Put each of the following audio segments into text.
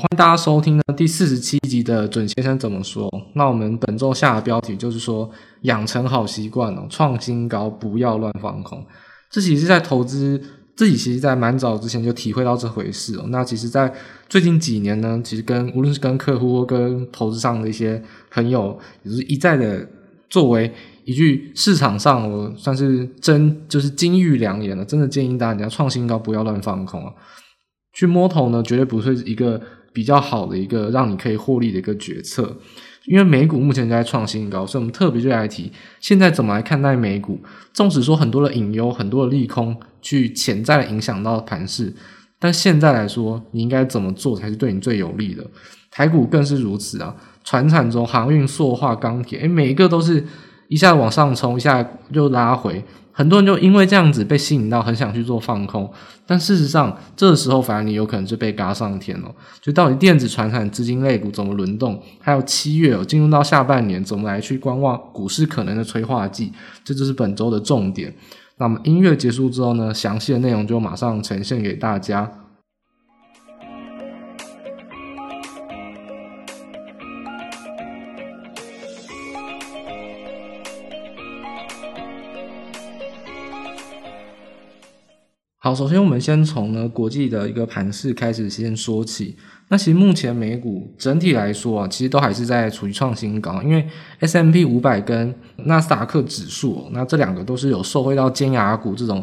欢迎大家收听呢第四十七集的准先生怎么说。那我们本周下的标题就是说，养成好习惯哦，创新高，不要乱放空。这其实在投资，自己其实在蛮早之前就体会到这回事哦。那其实，在最近几年呢，其实跟无论是跟客户或跟投资上的一些朋友，也是一再的作为一句市场上我算是真就是金玉良言了，真的建议大家创新高，不要乱放空啊。去摸头呢，绝对不是一个。比较好的一个让你可以获利的一个决策，因为美股目前在创新高，所以我们特别就来提现在怎么来看待美股。纵使说很多的隐忧、很多的利空去潜在的影响到盘势，但现在来说，你应该怎么做才是对你最有利的？台股更是如此啊！船产中航运、塑化、钢铁，诶，每一个都是一下往上冲，一下就拉回。很多人就因为这样子被吸引到，很想去做放空，但事实上，这时候反而你有可能就被嘎上天了。就到底电子传产资金类股怎么轮动，还有七月哦，进入到下半年怎么来去观望股市可能的催化剂，这就是本周的重点。那么音乐结束之后呢，详细的内容就马上呈现给大家。好，首先我们先从呢国际的一个盘势开始先说起。那其实目前美股整体来说啊，其实都还是在处于创新高，因为 S M P 五百跟纳斯达克指数，那这两个都是有受惠到尖牙股这种。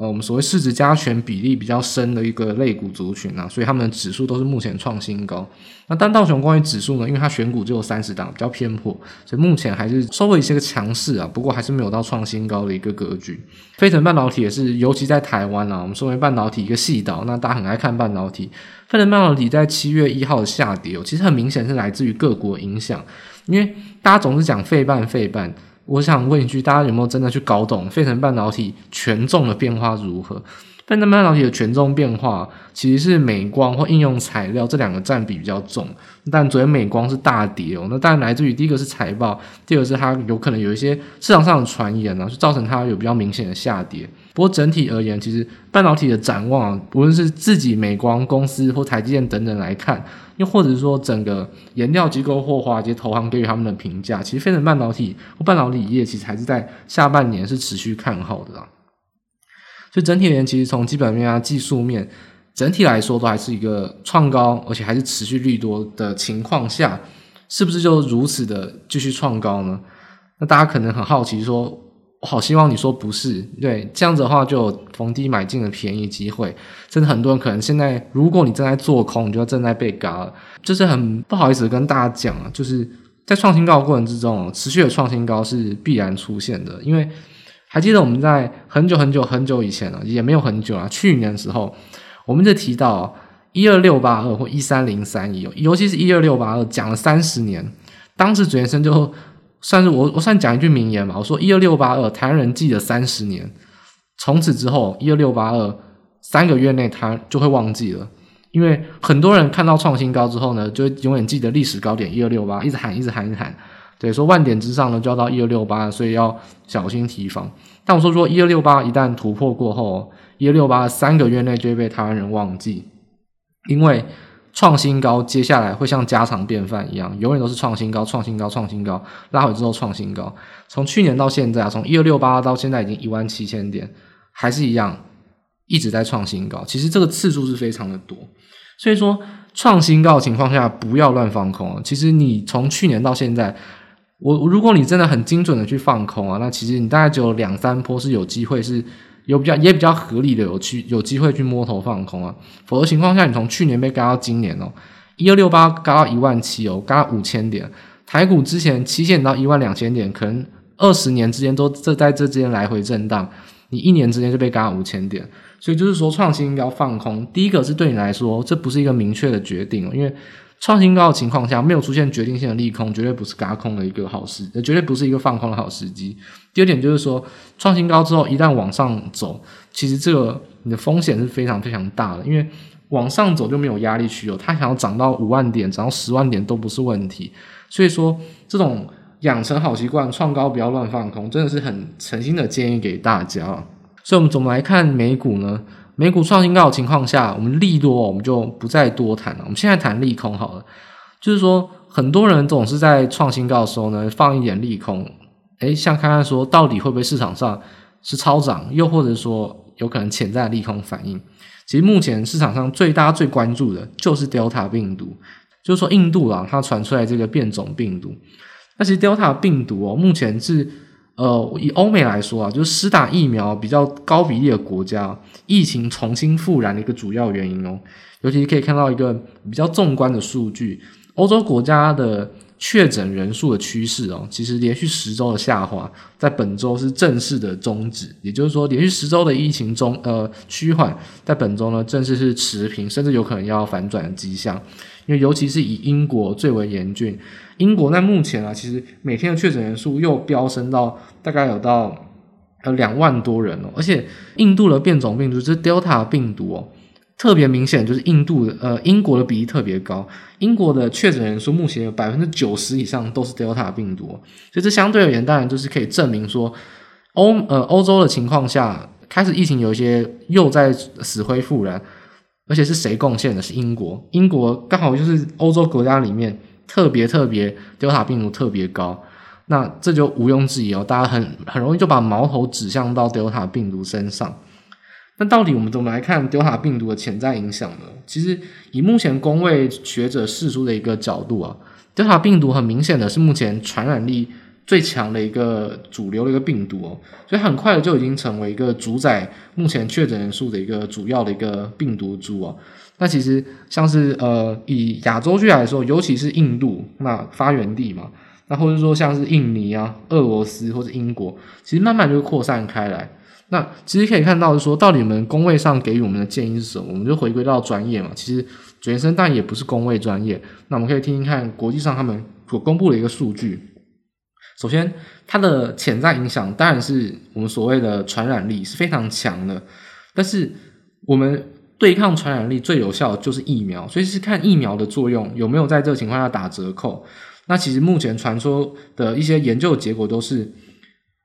呃，我们所谓市值加权比例比较深的一个类股族群啊，所以他们的指数都是目前创新高。那但道琼关于指数呢，因为它选股只有三十档，比较偏颇，所以目前还是稍微一些个强势啊，不过还是没有到创新高的一个格局。费城半导体也是，尤其在台湾啊，我们说为半导体一个细导，那大家很爱看半导体。费城半导体在七月一号的下跌哦，其实很明显是来自于各国影响，因为大家总是讲费半费半。我想问一句，大家有没有真的去搞懂费城半导体权重的变化如何？费城半导体的权重变化其实是美光或应用材料这两个占比比较重，但昨天美光是大跌哦。那当然来自于第一个是财报，第二个是它有可能有一些市场上的传言呢，就造成它有比较明显的下跌。不过整体而言，其实半导体的展望，无论是自己美光公司或台积电等等来看，又或者是说整个研调机构或华尔街投行给予他们的评价，其实费城半导体或半导体业其实还是在下半年是持续看好的啦。所以整体而言，其实从基本面啊、技术面，整体来说都还是一个创高，而且还是持续利多的情况下，是不是就如此的继续创高呢？那大家可能很好奇说。我好希望你说不是，对，这样子的话就有逢低买进的便宜机会。真的很多人可能现在，如果你正在做空，你就正在被嘎了。就是很不好意思跟大家讲啊，就是在创新高的过程之中，持续的创新高是必然出现的。因为还记得我们在很久很久很久以前啊，也没有很久啊，去年的时候，我们就提到一二六八二或一三零三一，尤其是一二六八二，讲了三十年，当时准先生就。算是我，我算讲一句名言吧。我说一二六八二，台湾人记了三十年，从此之后一二六八二三个月内他就会忘记了，因为很多人看到创新高之后呢，就永远记得历史高点一二六八，一直喊，一直喊，一直喊。对，说万点之上呢就要到一二六八，所以要小心提防。但我说，说一二六八一旦突破过后，一二六八三个月内就会被台湾人忘记，因为。创新高，接下来会像家常便饭一样，永远都是创新高、创新高、创新高，拉回之后创新高。从去年到现在啊，从一二六八到现在已经一万七千点，还是一样一直在创新高。其实这个次数是非常的多，所以说创新高的情况下不要乱放空。其实你从去年到现在，我如果你真的很精准的去放空啊，那其实你大概只有两三波是有机会是。有比较也比较合理的有去有机会去摸头放空啊，否则情况下，你从去年被嘎到今年哦，一二六八嘎到一万七哦，嘎五千点，台股之前期限到一万两千点，可能二十年之间都这在这之间来回震荡，你一年之间就被嘎五千点，所以就是说创新要放空，第一个是对你来说这不是一个明确的决定，因为。创新高的情况下，没有出现决定性的利空，绝对不是轧空的一个好时，绝对不是一个放空的好时机。第二点就是说，创新高之后一旦往上走，其实这个你的风险是非常非常大的，因为往上走就没有压力区哦，它想要涨到五万点、涨到十万点都不是问题。所以说，这种养成好习惯，创高不要乱放空，真的是很诚心的建议给大家。所以，我们怎么来看美股呢？美股创新高的情况下，我们利多我们就不再多谈了。我们现在谈利空好了，就是说很多人总是在创新高的时候呢放一点利空，诶，想看看说到底会不会市场上是超涨，又或者说有可能潜在利空反应。其实目前市场上最大最关注的就是 Delta 病毒，就是说印度啊它传出来这个变种病毒。那其实 Delta 病毒哦，目前是呃以欧美来说啊，就是施打疫苗比较高比例的国家，疫情重新复燃的一个主要原因哦。尤其可以看到一个比较纵观的数据，欧洲国家的确诊人数的趋势哦，其实连续十周的下滑，在本周是正式的终止。也就是说，连续十周的疫情中呃趋缓，在本周呢正式是持平，甚至有可能要反转的迹象。因为尤其是以英国最为严峻。英国在目前啊，其实每天的确诊人数又飙升到大概有到呃两万多人哦，而且印度的变种病毒就是 Delta 病毒哦，特别明显，就是印度的呃英国的比例特别高，英国的确诊人数目前有百分之九十以上都是 Delta 病毒，所以这相对而言当然就是可以证明说欧呃欧洲的情况下开始疫情有一些又在死灰复燃，而且是谁贡献的？是英国，英国刚好就是欧洲国家里面。特别特别，Delta 病毒特别高，那这就毋庸置疑哦，大家很很容易就把矛头指向到 Delta 病毒身上。那到底我们怎么来看 Delta 病毒的潜在影响呢？其实以目前公卫学者释出的一个角度啊，Delta 病毒很明显的是目前传染力最强的一个主流的一个病毒哦，所以很快的就已经成为一个主宰目前确诊人数的一个主要的一个病毒株哦。那其实像是呃，以亚洲区来说，尤其是印度，那发源地嘛，那或者说像是印尼啊、俄罗斯或者英国，其实慢慢就扩散开来。那其实可以看到是说，到底我们工位上给予我们的建议是什么？我们就回归到专业嘛。其实准先生但也不是工位专业，那我们可以听听看国际上他们所公布的一个数据。首先，它的潜在影响当然是我们所谓的传染力是非常强的，但是我们。对抗传染力最有效就是疫苗，所以是看疫苗的作用有没有在这个情况下打折扣。那其实目前传说的一些研究结果都是，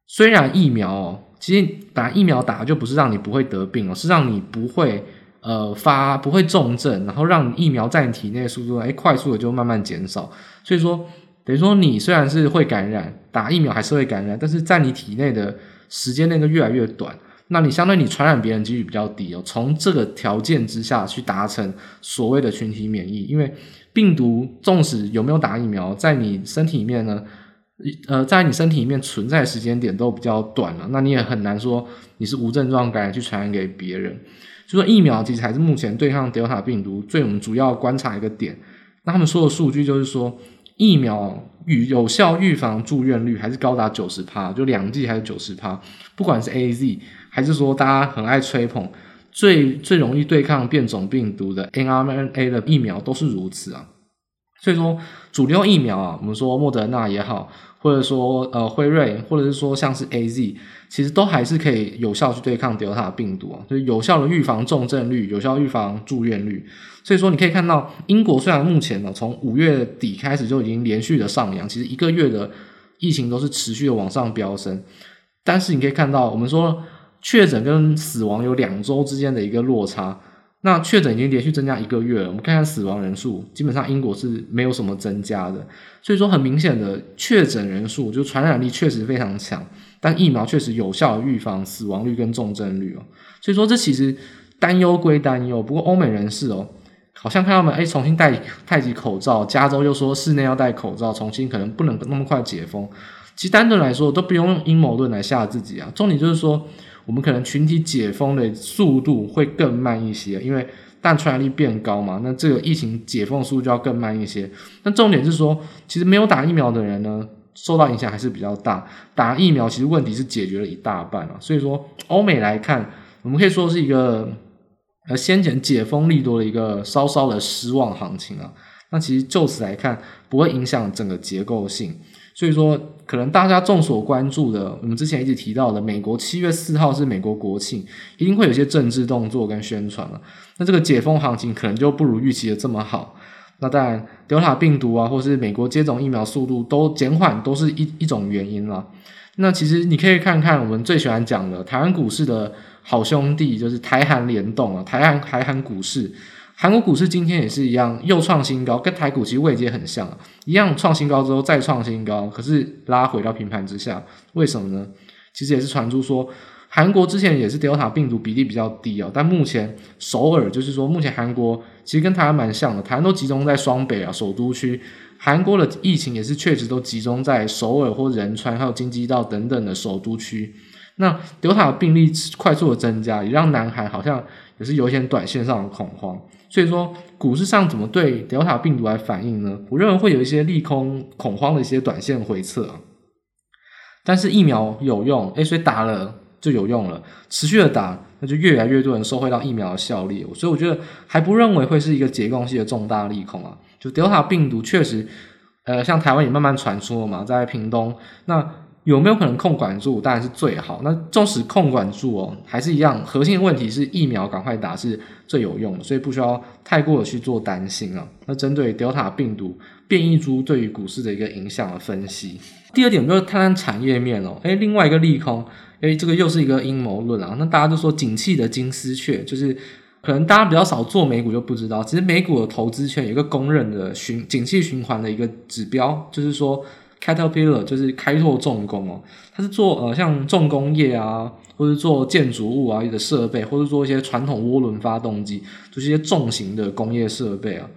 虽然疫苗哦，其实打疫苗打就不是让你不会得病哦，是让你不会呃发不会重症，然后让疫苗在你体内的速度哎快速的就慢慢减少。所以说等于说你虽然是会感染，打疫苗还是会感染，但是在你体内的时间内就越来越短。那你相对你传染别人几率比较低哦，从这个条件之下去达成所谓的群体免疫，因为病毒纵使有没有打疫苗，在你身体里面呢，呃，在你身体里面存在时间点都比较短了，那你也很难说你是无症状感染去传染给别人。就说疫苗其实还是目前对抗 Delta 病毒最我们主要观察一个点。那他们说的数据就是说，疫苗与有效预防住院率还是高达九十趴，就两剂还是九十趴，不管是 AZ。还是说，大家很爱吹捧最最容易对抗变种病毒的 mRNA 的疫苗都是如此啊。所以说，主流疫苗啊，我们说莫德纳也好，或者说呃辉瑞，或者是说像是 AZ，其实都还是可以有效去对抗 Delta 病毒啊，就是有效的预防重症率，有效预防住院率。所以说，你可以看到英国虽然目前呢，从五月底开始就已经连续的上扬，其实一个月的疫情都是持续的往上飙升，但是你可以看到，我们说。确诊跟死亡有两周之间的一个落差，那确诊已经连续增加一个月了。我们看看死亡人数，基本上英国是没有什么增加的。所以说，很明显的确诊人数就传染力确实非常强，但疫苗确实有效预防死亡率跟重症率哦。所以说，这其实担忧归担忧，不过欧美人士哦，好像看他们哎重新戴戴起口罩，加州又说室内要戴口罩，重新可能不能那么快解封。其实单纯来说，都不用用阴谋论来吓自己啊。重点就是说。我们可能群体解封的速度会更慢一些，因为但传染力变高嘛，那这个疫情解封速度就要更慢一些。那重点是说，其实没有打疫苗的人呢，受到影响还是比较大。打疫苗其实问题是解决了一大半了，所以说欧美来看，我们可以说是一个呃先前解封力多的一个稍稍的失望行情啊。那其实就此来看，不会影响整个结构性。所以说，可能大家众所关注的，我们之前一直提到的，美国七月四号是美国国庆，一定会有些政治动作跟宣传了。那这个解封行情可能就不如预期的这么好。那当然，Delta 病毒啊，或是美国接种疫苗速度都减缓，都是一一种原因了。那其实你可以看看我们最喜欢讲的台湾股市的好兄弟，就是台韩联动啊，台韩台韩股市，韩国股市今天也是一样，又创新高，跟台股其实位阶很像，一样创新高之后再创新高，可是拉回到平盘之下，为什么呢？其实也是传出说。韩国之前也是 Delta 病毒比例比较低哦，但目前首尔就是说，目前韩国其实跟台湾蛮像的，台湾都集中在双北啊首都区，韩国的疫情也是确实都集中在首尔或仁川还有京畿道等等的首都区。那 Delta 病例快速的增加，也让南韩好像也是有一些短线上的恐慌。所以说股市上怎么对 Delta 病毒来反应呢？我认为会有一些利空恐慌的一些短线回撤，但是疫苗有用，诶，所以打了。就有用了，持续的打，那就越来越多人受惠到疫苗的效力，所以我觉得还不认为会是一个结构性的重大利空啊。就 Delta 病毒确实，呃，像台湾也慢慢传出了嘛，在屏东，那有没有可能控管住？当然是最好。那纵使控管住哦，还是一样，核心的问题是疫苗赶快打是最有用的，所以不需要太过的去做担心啊。那针对 Delta 病毒变异株对于股市的一个影响的分析，第二点就是看看产业面哦，诶，另外一个利空。因为这个又是一个阴谋论啊，那大家都说景气的金丝雀，就是可能大家比较少做美股就不知道，其实美股的投资圈有一个公认的循景气循环的一个指标，就是说 Caterpillar 就是开拓重工哦，它是做呃像重工业啊，或者做建筑物啊的设备，或者做一些传统涡轮发动机，就是一些重型的工业设备啊。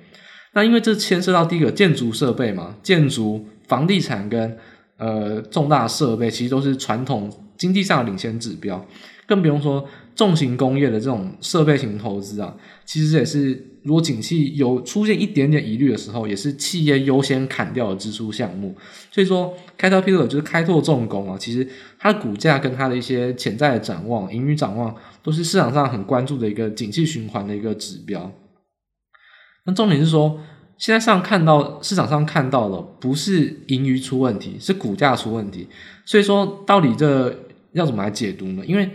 那因为这牵涉到第一个建筑设备嘛，建筑、房地产跟呃重大设备其实都是传统。经济上的领先指标，更不用说重型工业的这种设备型投资啊，其实也是如果景气有出现一点点疑虑的时候，也是企业优先砍掉的支出项目。所以说，Caterpillar 就是开拓重工啊，其实它的股价跟它的一些潜在的展望、盈余展望，都是市场上很关注的一个景气循环的一个指标。那重点是说，现在上看到市场上看到的不是盈余出问题，是股价出问题。所以说，到底这要怎么来解读呢？因为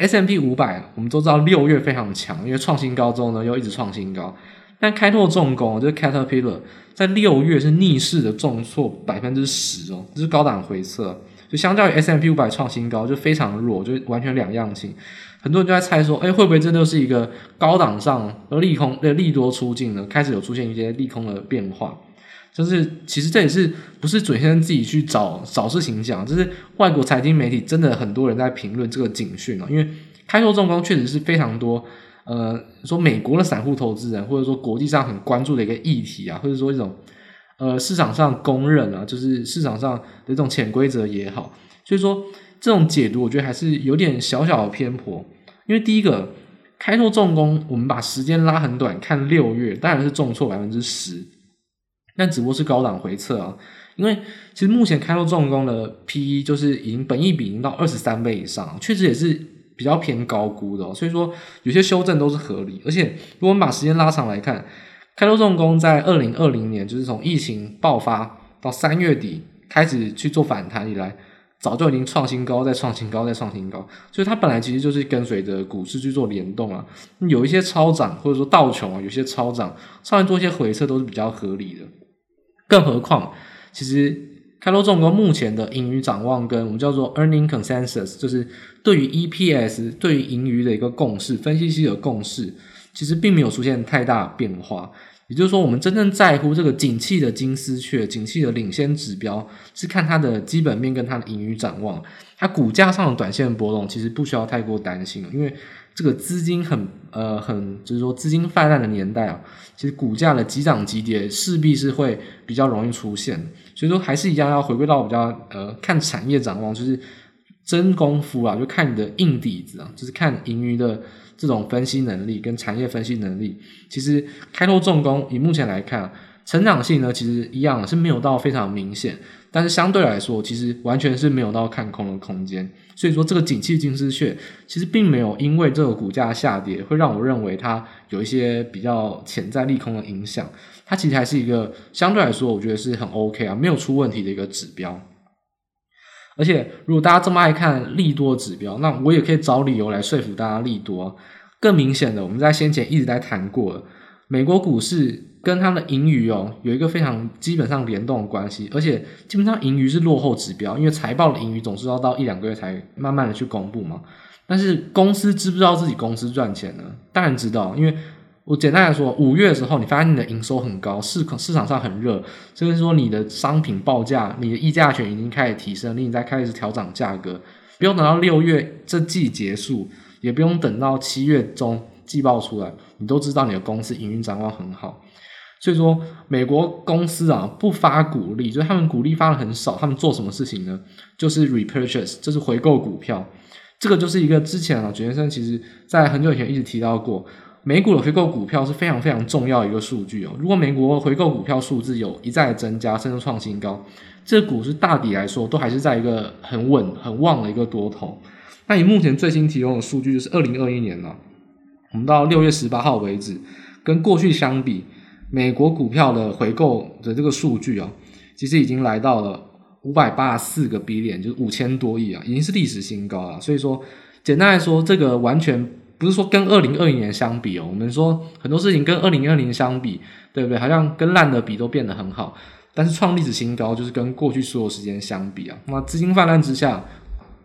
S M P 五百，我们都知道六月非常强，因为创新高之后呢，又一直创新高。但开拓重工，就是 Caterpillar，在六月是逆势的重挫百分之十哦，这是高档回撤，就相较于 S M P 五百创新高就非常弱，就完全两样情。很多人就在猜说，哎，会不会真的是一个高档上的利空的利多出尽呢？开始有出现一些利空的变化。就是其实这也是不是准先生自己去找找事情讲，就是外国财经媒体真的很多人在评论这个警讯啊，因为开拓重工确实是非常多，呃，说美国的散户投资人或者说国际上很关注的一个议题啊，或者说一种呃市场上公认啊，就是市场上的一种潜规则也好，所以说这种解读我觉得还是有点小小的偏颇，因为第一个开拓重工，我们把时间拉很短，看六月当然是重挫百分之十。但只不过是高档回撤啊，因为其实目前开拓重工的 PE 就是已经本益比已经到二十三倍以上，确实也是比较偏高估的哦。所以说有些修正都是合理，而且如果我们把时间拉长来看，开拓重工在二零二零年就是从疫情爆发到三月底开始去做反弹以来，早就已经创新高，再创新高，再创新高。所以它本来其实就是跟随着股市去做联动啊，有一些超涨或者说倒穷啊，有些超涨，上来做一些回撤都是比较合理的。更何况，其实开罗重工目前的盈余展望跟我们叫做 earning consensus，就是对于 EPS 对于盈余的一个共识，分析师的共识，其实并没有出现太大变化。也就是说，我们真正在乎这个景气的金丝雀，景气的领先指标，是看它的基本面跟它的盈余展望。它股价上的短线波动，其实不需要太过担心，因为。这个资金很呃很就是说资金泛滥的年代啊，其实股价的急涨急跌势必是会比较容易出现，所以说还是一样要回归到比较呃看产业展望，就是真功夫啊，就看你的硬底子啊，就是看盈余的这种分析能力跟产业分析能力。其实开拓重工以目前来看，成长性呢其实一样是没有到非常明显。但是相对来说，其实完全是没有到看空的空间。所以说，这个景气金丝雀其实并没有因为这个股价下跌，会让我认为它有一些比较潜在利空的影响。它其实还是一个相对来说，我觉得是很 OK 啊，没有出问题的一个指标。而且，如果大家这么爱看利多指标，那我也可以找理由来说服大家利多。更明显的，我们在先前一直在谈过，美国股市。跟它的盈余哦，有一个非常基本上联动的关系，而且基本上盈余是落后指标，因为财报的盈余总是要到一两个月才慢慢的去公布嘛。但是公司知不知道自己公司赚钱呢？当然知道，因为我简单来说，五月的时候你发现你的营收很高，市市场上很热，就是说你的商品报价、你的议价权已经开始提升，你在开始调涨价格，不用等到六月这季结束，也不用等到七月中季报出来，你都知道你的公司营运展望很好。所以说，美国公司啊不发股利，就是他们股利发的很少，他们做什么事情呢？就是 repurchase，就是回购股票。这个就是一个之前啊，卷先生其实在很久以前一直提到过，美股的回购股票是非常非常重要一个数据哦。如果美国回购股票数字有一再增加，甚至创新高，这股市大抵来说都还是在一个很稳、很旺的一个多头。那你目前最新提供的数据，就是二零二一年了，我们到六月十八号为止，跟过去相比。美国股票的回购的这个数据啊，其实已经来到了五百八十四个 B 点，就是五千多亿啊，已经是历史新高了。所以说，简单来说，这个完全不是说跟二零二零年相比哦。我们说很多事情跟二零二零相比，对不对？好像跟烂的比都变得很好，但是创历史新高就是跟过去所有时间相比啊。那资金泛滥之下，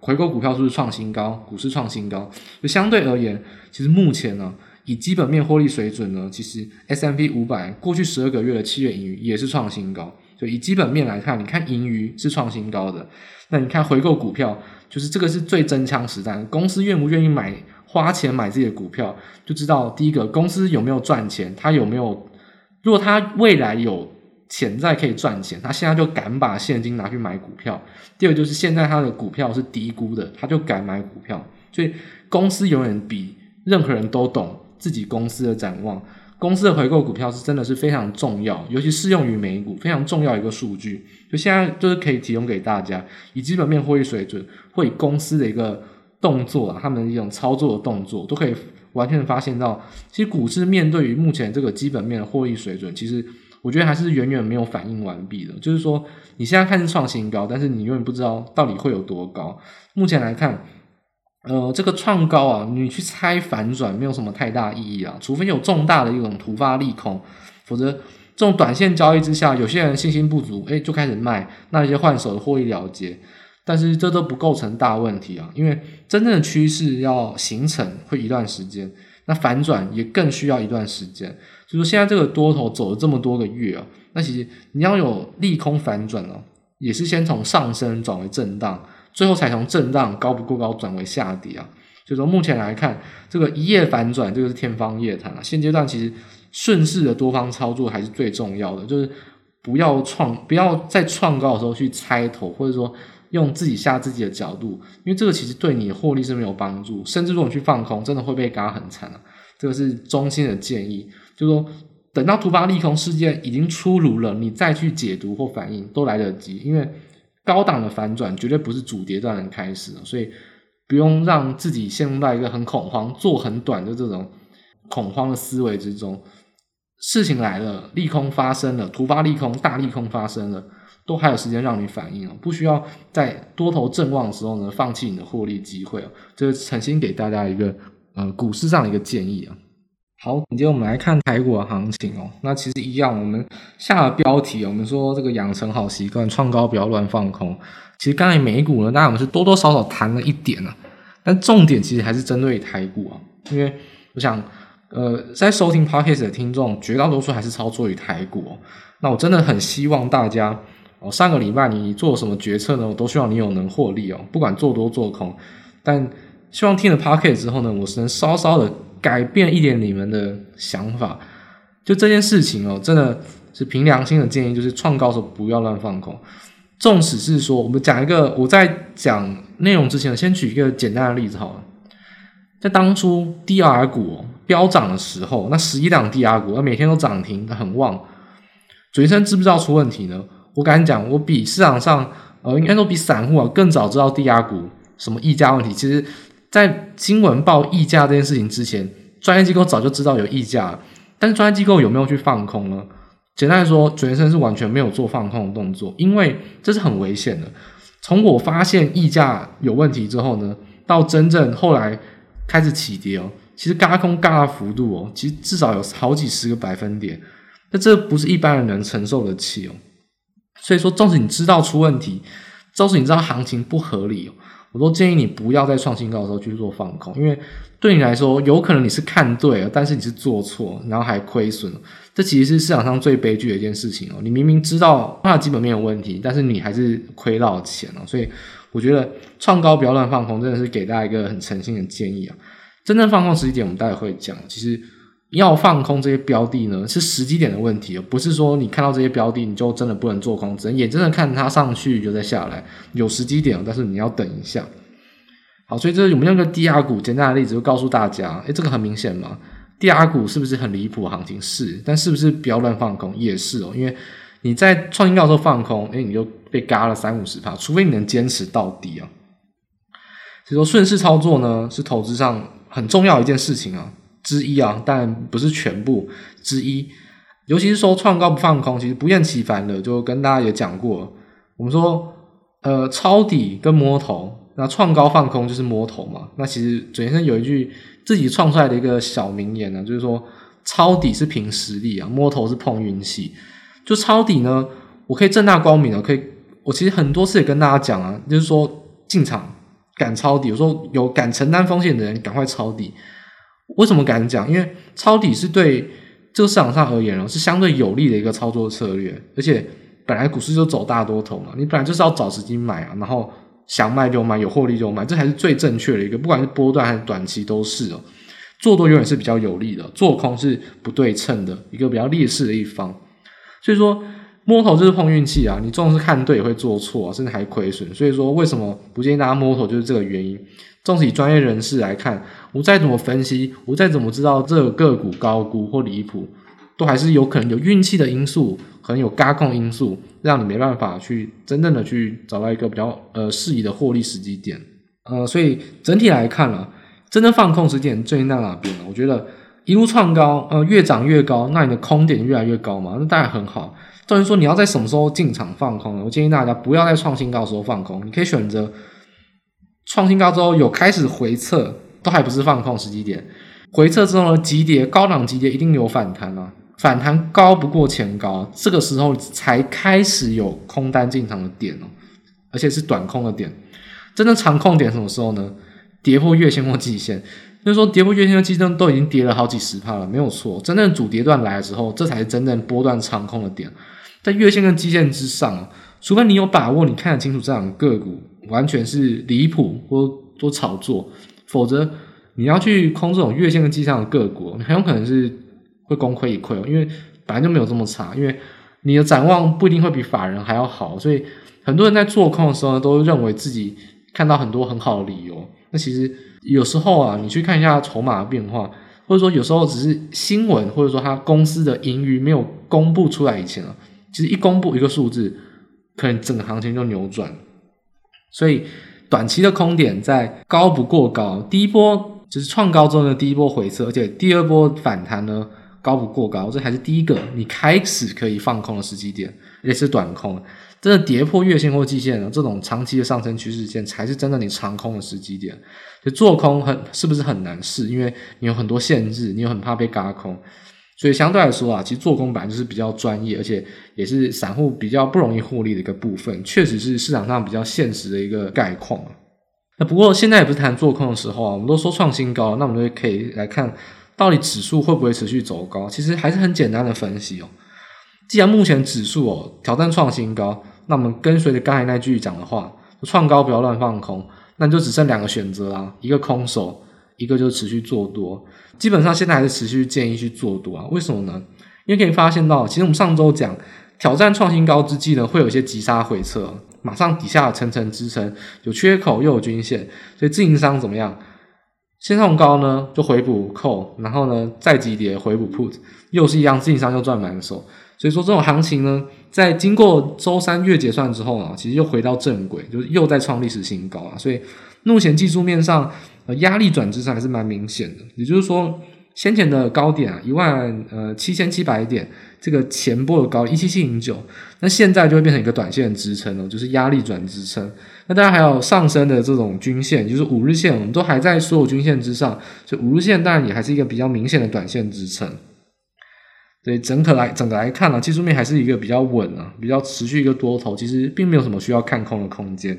回购股票是不是创新高？股市创新高，就相对而言，其实目前呢。以基本面获利水准呢，其实 S M P 五百过去十二个月的七月盈余也是创新高。就以基本面来看，你看盈余是创新高的，那你看回购股票，就是这个是最真枪实弹。公司愿不愿意买花钱买自己的股票，就知道第一个公司有没有赚钱，他有没有，如果他未来有潜在可以赚钱，他现在就敢把现金拿去买股票。第二就是现在他的股票是低估的，他就敢买股票。所以公司永远比任何人都懂。自己公司的展望，公司的回购股票是真的是非常重要，尤其适用于美股非常重要一个数据。就现在就是可以提供给大家，以基本面获利水准，或以公司的一个动作啊，他们的一种操作的动作，都可以完全发现到，其实股市面对于目前这个基本面的获利水准，其实我觉得还是远远没有反应完毕的。就是说，你现在看是创新高，但是你永远不知道到底会有多高。目前来看。呃，这个创高啊，你去猜反转没有什么太大意义啊，除非有重大的一种突发利空，否则这种短线交易之下，有些人信心不足，诶，就开始卖，那一些换手的获利了结，但是这都不构成大问题啊，因为真正的趋势要形成会一段时间，那反转也更需要一段时间，所以说现在这个多头走了这么多个月啊，那其实你要有利空反转哦，也是先从上升转为震荡。最后才从震荡高不过高转为下跌啊，所以说目前来看，这个一夜反转，这个是天方夜谭啊。现阶段其实顺势的多方操作还是最重要的，就是不要创，不要在创高的时候去猜头，或者说用自己下自己的角度，因为这个其实对你的获利是没有帮助，甚至如果你去放空，真的会被嘎很惨啊。这个是中心的建议，就是说等到突发利空事件已经出炉了，你再去解读或反应都来得及，因为。高档的反转绝对不是主跌段的开始，所以不用让自己陷入到一个很恐慌、做很短的这种恐慌的思维之中。事情来了，利空发生了，突发利空、大利空发生了，都还有时间让你反应，不需要在多头正旺的时候呢放弃你的获利机会。这是诚心给大家一个呃股市上的一个建议啊。好，紧接着我们来看台股的行情哦。那其实一样，我们下了标题，我们说这个养成好习惯，创高不要乱放空。其实刚才美股呢，当然我们是多多少少谈了一点啊，但重点其实还是针对台股啊。因为我想，呃，在收听 Podcast 的听众绝大多数还是操作于台股哦。那我真的很希望大家哦，上个礼拜你做什么决策呢？我都希望你有能获利哦，不管做多做空。但希望听了 Pocket 之后呢，我是能稍稍的。改变一点你们的想法，就这件事情哦，真的是凭良心的建议，就是创高的时候不要乱放空。纵使是说，我们讲一个，我在讲内容之前，先举一个简单的例子好了。在当初 DR 股飙涨的时候，那十一档 DR 股，那每天都涨停，很旺。嘴生知不知道出问题呢？我敢讲，我比市场上呃，应该说比散户啊更早知道低压股什么溢价问题。其实。在新闻报溢价这件事情之前，专业机构早就知道有溢价，但是专业机构有没有去放空呢？简单来说，卷生是完全没有做放空的动作，因为这是很危险的。从我发现溢价有问题之后呢，到真正后来开始起跌哦，其实轧空嘎的幅度哦，其实至少有好几十个百分点，那这不是一般人能承受得起哦。所以说，纵使你知道出问题，纵使你知道行情不合理。我都建议你不要在创新高的时候去做放空，因为对你来说，有可能你是看对了，但是你是做错，然后还亏损，这其实是市场上最悲剧的一件事情哦。你明明知道它基本面有问题，但是你还是亏到钱了。所以我觉得创高不要乱放空，真的是给大家一个很诚心的建议啊。真正放空时机点，我们待会会讲。其实要放空这些标的呢，是时机点的问题，不是说你看到这些标的你就真的不能做空，只能眼睁睁看它上去就再下来，有时机点，但是你要等一下。好，所以这我们用个低压股简单的例子，就告诉大家，诶，这个很明显嘛，低压股是不是很离谱行情？是，但是不是不要乱放空？也是哦，因为你在创新高的时候放空，诶，你就被嘎了三五十趴，除非你能坚持到底啊。所以说顺势操作呢，是投资上很重要一件事情啊之一啊，但不是全部之一。尤其是说创高不放空，其实不厌其烦的就跟大家也讲过，我们说呃抄底跟摸头。那创高放空就是摸头嘛？那其实准先生有一句自己创出来的一个小名言呢，就是说抄底是凭实力啊，摸头是碰运气。就抄底呢，我可以正大光明的，可以，我其实很多次也跟大家讲啊，就是说进场敢抄底，有时候有敢承担风险的人赶快抄底。为什么敢讲？因为抄底是对这个市场上而言呢，是相对有利的一个操作策略，而且本来股市就走大多头嘛，你本来就是要找时机买啊，然后。想卖就卖，有获利就卖，这才是最正确的一个。不管是波段还是短期都是哦。做多永远是比较有利的，做空是不对称的一个比较劣势的一方。所以说摸头就是碰运气啊，你纵使看对也会做错，甚至还亏损。所以说为什么不建议大家摸头，就是这个原因。纵使专业人士来看，我再怎么分析，我再怎么知道这个股高估或离谱，都还是有可能有运气的因素。可能有轧空因素，让你没办法去真正的去找到一个比较呃适宜的获利时机点，呃，所以整体来看了，真正放空时点最近在哪边呢？我觉得一路创高，呃，越涨越高，那你的空点越来越高嘛，那当然很好。至于说你要在什么时候进场放空呢？我建议大家不要在创新高的时候放空，你可以选择创新高之后有开始回撤，都还不是放空时机点，回撤之后呢，急跌高档急跌一定有反弹啊。反弹高不过前高，这个时候才开始有空单进场的点哦，而且是短空的点。真的长空点什么时候呢？跌破月线或季线，就是说跌破月线和季线都已经跌了好几十趴了，没有错。真正主跌段来的时候，这才是真正波段长空的点。在月线跟季线之上，除非你有把握，你看得清楚这两个个股完全是离谱或做炒作，否则你要去空这种月线跟季线的个股，你很有可能是。会功亏一篑哦，因为本来就没有这么差，因为你的展望不一定会比法人还要好，所以很多人在做空的时候呢，都认为自己看到很多很好的理由。那其实有时候啊，你去看一下筹码的变化，或者说有时候只是新闻，或者说他公司的盈余没有公布出来以前啊，其实一公布一个数字，可能整个行情就扭转。所以短期的空点在高不过高，第一波就是创高之后的第一波回撤，而且第二波反弹呢，高不过高，这还是第一个你开始可以放空的时机点，也是短空。真的跌破月线或季线的这种长期的上升趋势线，才是真的你长空的时机点。就做空很是不是很难试？因为你有很多限制，你又很怕被嘎空，所以相对来说啊，其实做空本来就是比较专业，而且也是散户比较不容易获利的一个部分，确实是市场上比较现实的一个概况。那不过现在也不是谈做空的时候啊，我们都说创新高，那我们就可以来看。到底指数会不会持续走高？其实还是很简单的分析哦。既然目前指数哦挑战创新高，那我们跟随着刚才那句讲的话，创高不要乱放空，那就只剩两个选择啦，一个空手，一个就持续做多。基本上现在还是持续建议去做多啊。为什么呢？因为可以发现到，其实我们上周讲挑战创新高之际呢，会有一些急杀回撤，马上底下层层支撑，有缺口又有均线，所以自营商怎么样？先冲高呢，就回补 call，然后呢再急跌回补 put，又是一样，自营商又赚满手。所以说这种行情呢，在经过周三月结算之后呢，其实又回到正轨，就是又在创历史新高啊。所以目前技术面上，呃，压力转支上还是蛮明显的，也就是说。先前的高点啊，一万呃七千七百点，这个前波的高一七七零九，那现在就会变成一个短线的支撑了，就是压力转支撑。那当然还有上升的这种均线，就是五日线，我们都还在所有均线之上，所以五日线当然也还是一个比较明显的短线支撑。所以整个来整个来看呢，技术面还是一个比较稳啊，比较持续一个多头，其实并没有什么需要看空的空间。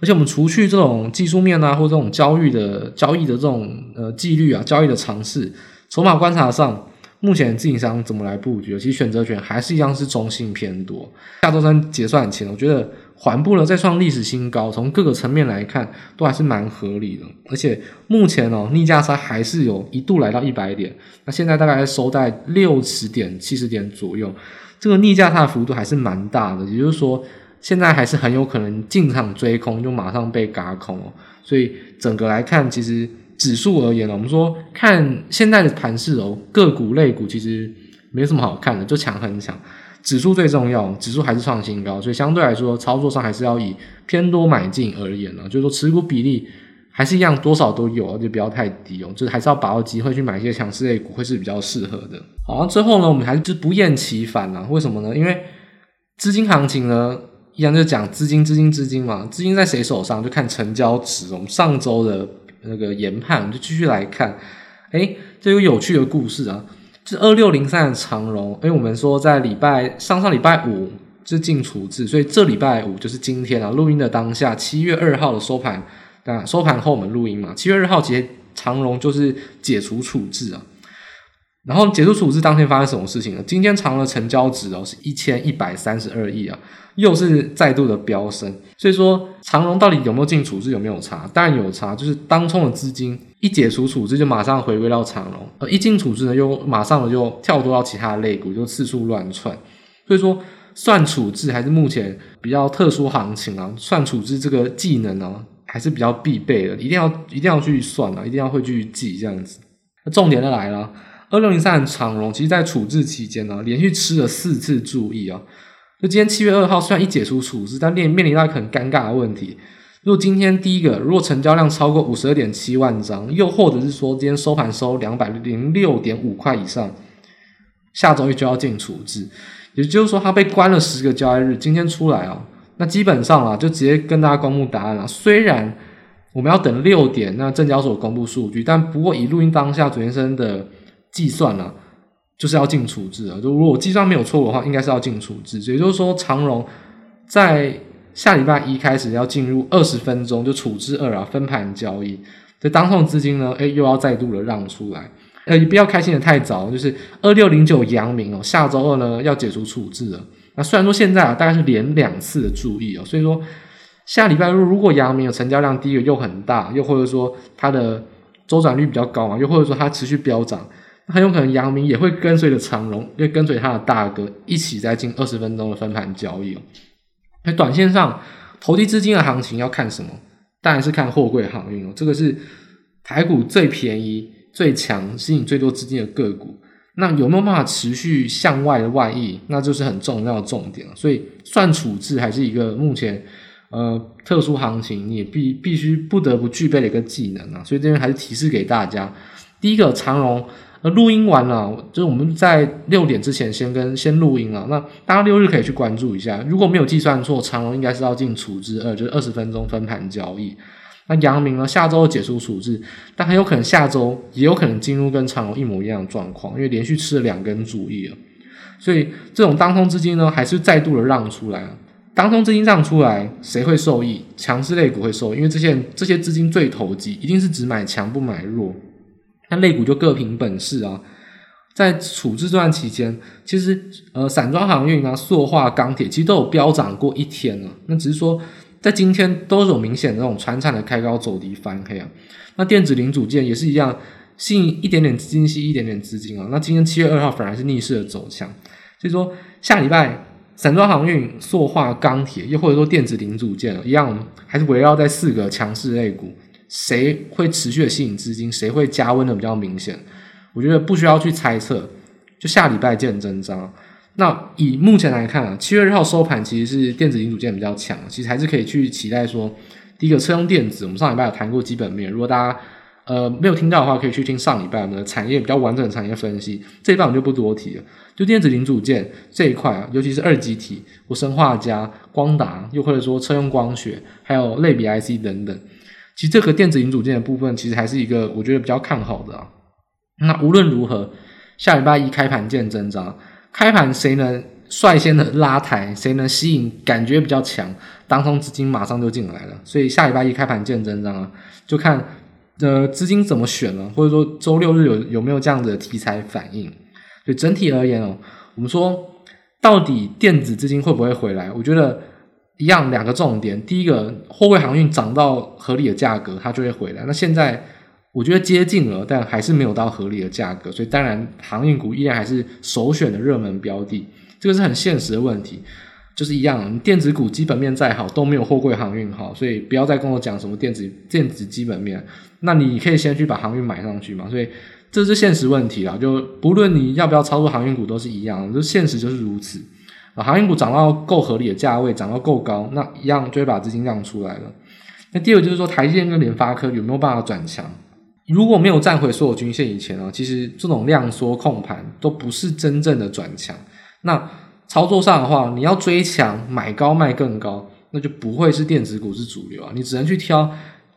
而且我们除去这种技术面啊，或者这种交易的交易的这种呃纪律啊，交易的尝试，筹码观察上，目前自营商怎么来布局？其实选择权还是一样是中性偏多。下周三结算前，我觉得缓步了再创历史新高，从各个层面来看，都还是蛮合理的。而且目前哦，逆价差还是有一度来到一百点，那现在大概收在六十点、七十点左右，这个逆价差的幅度还是蛮大的。也就是说，现在还是很有可能进场追空就马上被嘎空哦。所以整个来看，其实。指数而言呢，我们说看现在的盘势哦，个股类股其实没什么好看的，就强很强。指数最重要，指数还是创新高，所以相对来说操作上还是要以偏多买进而言呢，就是说持股比例还是一样，多少都有，就不要太低哦，就是还是要把握机会去买一些强势类股，会是比较适合的。好，之后呢，我们还是不厌其烦了，为什么呢？因为资金行情呢，一样就讲资金，资金，资金嘛，资金在谁手上就看成交值。我们上周的。那个研判，我们就继续来看，哎，这个有趣的故事啊，是二六零三的长荣，哎，我们说在礼拜上上礼拜五是进处置，所以这礼拜五就是今天啊，录音的当下，七月二号的收盘，那收盘后我们录音嘛，七月二号其实长荣就是解除处置啊。然后解除处置当天发生什么事情呢？今天长荣的成交值哦是一千一百三十二亿啊，又是再度的飙升。所以说长荣到底有没有进处置，有没有差？当然有差，就是当冲的资金一解除处置就马上回归到长荣，而一进处置呢又马上的就跳脱到其他的类股，就四处乱窜。所以说算处置还是目前比较特殊行情啊，算处置这个技能啊还是比较必备的，一定要一定要去算啊，一定要会去记这样子。那重点的来了。二六零三的长荣，其实在处置期间呢，连续吃了四次注意啊。就今天七月二号，虽然一解除处置，但面面临到一个很尴尬的问题。如果今天第一个，如果成交量超过五十二点七万张，又或者是说今天收盘收两百零六点五块以上，下周一就要进处置。也就是说，它被关了十个交易日，今天出来啊，那基本上啊，就直接跟大家公布答案了。虽然我们要等六点，那证交所公布数据，但不过以录音当下，左先生的。计算呢、就是要进处置啊。就如果计算没有错误的话，应该是要进处置。也就是说，长荣在下礼拜一开始要进入二十分钟就处置二啊，分盘交易。这当冲资金呢，诶，又要再度的让出来。呃，你不要开心的太早，就是二六零九阳明哦，下周二呢要解除处置了。那虽然说现在啊，大概是连两次的注意哦，所以说下礼拜如如果阳明有成交量低又很大，又或者说它的周转率比较高嘛，又或者说它持续飙涨。很有可能阳明也会跟随着长荣，因为跟随他的大哥一起在进二十分钟的分盘交易哦。那短线上投机资金的行情要看什么？当然是看货柜航运哦。这个是台股最便宜、最强、吸引最多资金的个股。那有没有办法持续向外的外溢？那就是很重要的重点了。所以算处置还是一个目前呃特殊行情，你也必必须不得不具备的一个技能啊。所以这边还是提示给大家：第一个长荣。那录音完了，就是我们在六点之前先跟先录音了。那大家六日可以去关注一下，如果没有计算错，长荣应该是要进处置二，就是二十分钟分盘交易。那阳明呢，下周解除处置，但很有可能下周也有可能进入跟长荣一模一样的状况，因为连续吃了两根主力了。所以这种当冲资金呢，还是再度的让出来。当冲资金让出来，谁会受益？强势类股会受益，因为这些这些资金最投机，一定是只买强不买弱。那类股就各凭本事啊，在处置这段期间，其实呃，散装航运啊、塑化、钢铁其实都有飙涨过一天啊。那只是说，在今天都有明显的那种传产的开高走低翻黑啊。那电子零组件也是一样，吸引一点点资金，吸一点点资金啊。那今天七月二号反而是逆势的走强，所以说下礼拜散装航运、塑化、钢铁，又或者说电子零组件一样，还是围绕在四个强势类股。谁会持续的吸引资金？谁会加温的比较明显？我觉得不需要去猜测，就下礼拜见真章。那以目前来看啊，七月二号收盘其实是电子零组件比较强，其实还是可以去期待说，第一个车用电子，我们上礼拜有谈过基本面，如果大家呃没有听到的话，可以去听上礼拜我们的产业比较完整的产业分析。这一半我就不多提了，就电子零组件这一块啊，尤其是二极体，或生化加、光达，又或者说车用光学，还有类比 IC 等等。其实这个电子零组件的部分，其实还是一个我觉得比较看好的啊。那无论如何，下礼拜一开盘见真章。开盘谁能率先的拉抬，谁能吸引感觉比较强，当冲资金马上就进来了。所以下礼拜一开盘见真章啊，就看呃资金怎么选了，或者说周六日有有没有这样的题材反应。所以整体而言哦，我们说到底电子资金会不会回来？我觉得一样两个重点，第一个货柜航运涨到合理的价格，它就会回来。那现在。我觉得接近了，但还是没有到合理的价格，所以当然航运股依然还是首选的热门标的，这个是很现实的问题。就是一样，电子股基本面再好都没有货柜航运好，所以不要再跟我讲什么电子电子基本面，那你可以先去把航运买上去嘛。所以这是现实问题啦，就不论你要不要操作航运股都是一样，就现实就是如此。啊，航运股涨到够合理的价位，涨到够高，那一样就会把资金让出来了。那第二个就是说，台积电跟联发科有没有办法转强？如果没有站回所有均线以前啊，其实这种量缩控盘都不是真正的转强。那操作上的话，你要追强买高卖更高，那就不会是电子股是主流啊。你只能去挑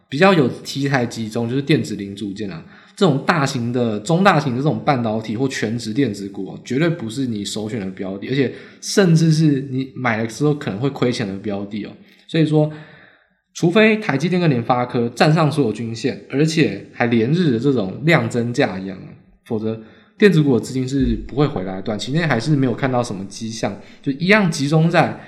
比较有题材集中，就是电子零组件啊，这种大型的、中大型的这种半导体或全职电子股啊，绝对不是你首选的标的，而且甚至是你买的时候可能会亏钱的标的哦。所以说。除非台积电跟联发科站上所有均线，而且还连日的这种量增价扬，否则电子股的资金是不会回来。短期内还是没有看到什么迹象，就一样集中在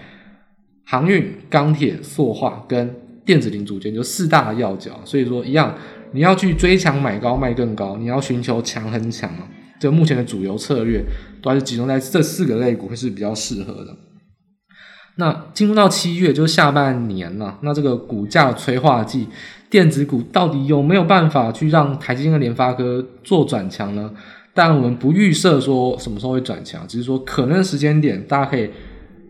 航运、钢铁、塑化跟电子零组件，就四大要角。所以说，一样你要去追强买高卖更高，你要寻求强很强啊。这目前的主流策略都还是集中在这四个类股，会是比较适合的。那进入到七月，就是下半年了。那这个股价催化剂，电子股到底有没有办法去让台积电和联发科做转强呢？但我们不预设说什么时候会转强，只是说可能时间点，大家可以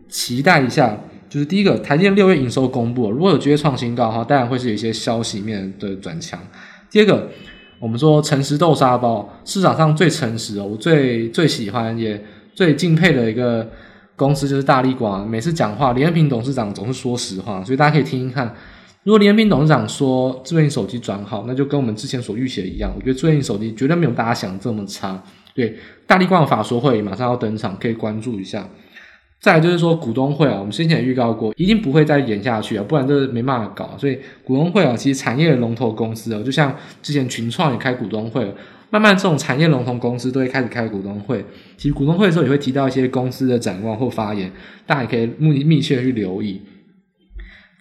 期待一下。就是第一个，台积电六月营收公布，如果有机会创新高的话，当然会是有一些消息面的转强。第二个，我们说诚实豆沙包，市场上最诚实的，我最最喜欢也最敬佩的一个。公司就是大立光，每次讲话，林恩平董事长总是说实话，所以大家可以听听看。如果林恩平董事长说智慧型手机转好，那就跟我们之前所预期的一样，我觉得智慧型手机绝对没有大家想这么差。对，大立光的法说会马上要登场，可以关注一下。再来就是说股东会啊，我们先前也预告过，一定不会再演下去啊，不然这没办法搞。所以股东会啊，其实产业的龙头公司啊，就像之前群创也开股东会。慢慢，这种产业龙头公司都会开始开股东会。其实股东会的时候也会提到一些公司的展望或发言，大家也可以密密切的去留意。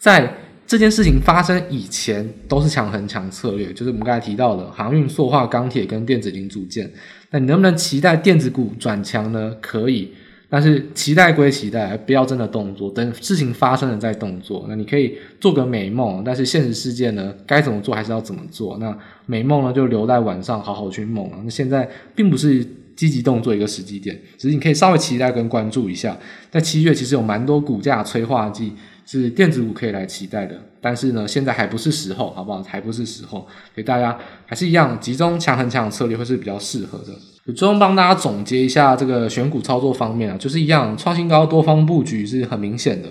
在这件事情发生以前，都是强横强策略，就是我们刚才提到的航运、塑化、钢铁跟电子零组件。那你能不能期待电子股转强呢？可以。但是期待归期待，不要真的动作，等事情发生了再动作。那你可以做个美梦，但是现实世界呢，该怎么做还是要怎么做。那美梦呢，就留在晚上好好去梦了。那现在并不是积极动作一个时机点，只是你可以稍微期待跟关注一下。在七月其实有蛮多股价催化剂是电子股可以来期待的，但是呢，现在还不是时候，好不好？还不是时候，所以大家还是一样集中强很强的策略会是比较适合的。最后帮大家总结一下这个选股操作方面啊，就是一样创新高多方布局是很明显的。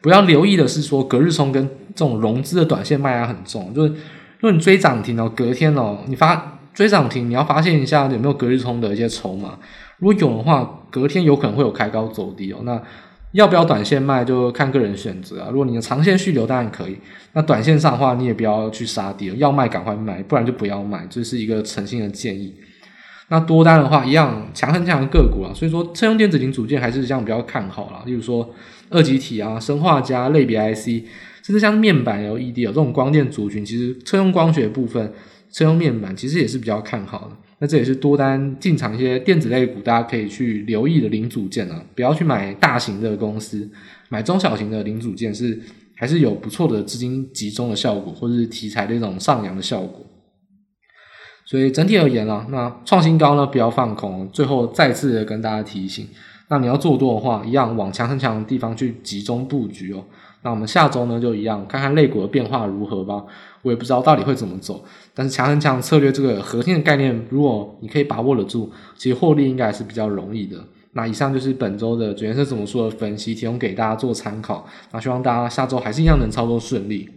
不要留意的是说隔日冲跟这种融资的短线卖压很重，就是如果你追涨停哦，隔天哦，你发追涨停，你要发现一下有没有隔日冲的一些筹码，如果有的话，隔天有可能会有开高走低哦。那要不要短线卖就看个人选择啊。如果你的长线续留当然可以，那短线上的话你也不要去杀跌，要卖赶快卖，不然就不要卖，这是一个诚心的建议。那多单的话，一样强很强的个股啊，所以说车用电子零组件还是这样比较看好啦。例如说二极体啊、生化加类别 IC，甚至像面板 LED 啊这种光电族群，其实车用光学部分、车用面板其实也是比较看好的。那这也是多单进场一些电子类股，大家可以去留意的零组件啊，不要去买大型的公司，买中小型的零组件是还是有不错的资金集中的效果，或者是题材的一种上扬的效果。所以整体而言啊，那创新高呢，不要放空。最后再次的跟大家提醒，那你要做多的话，一样往强很强的地方去集中布局哦。那我们下周呢，就一样看看类股的变化如何吧。我也不知道到底会怎么走，但是强很强策略这个核心的概念，如果你可以把握得住，其实获利应该还是比较容易的。那以上就是本周的准先生怎么说的分析，提供给大家做参考。那希望大家下周还是一样能操作顺利。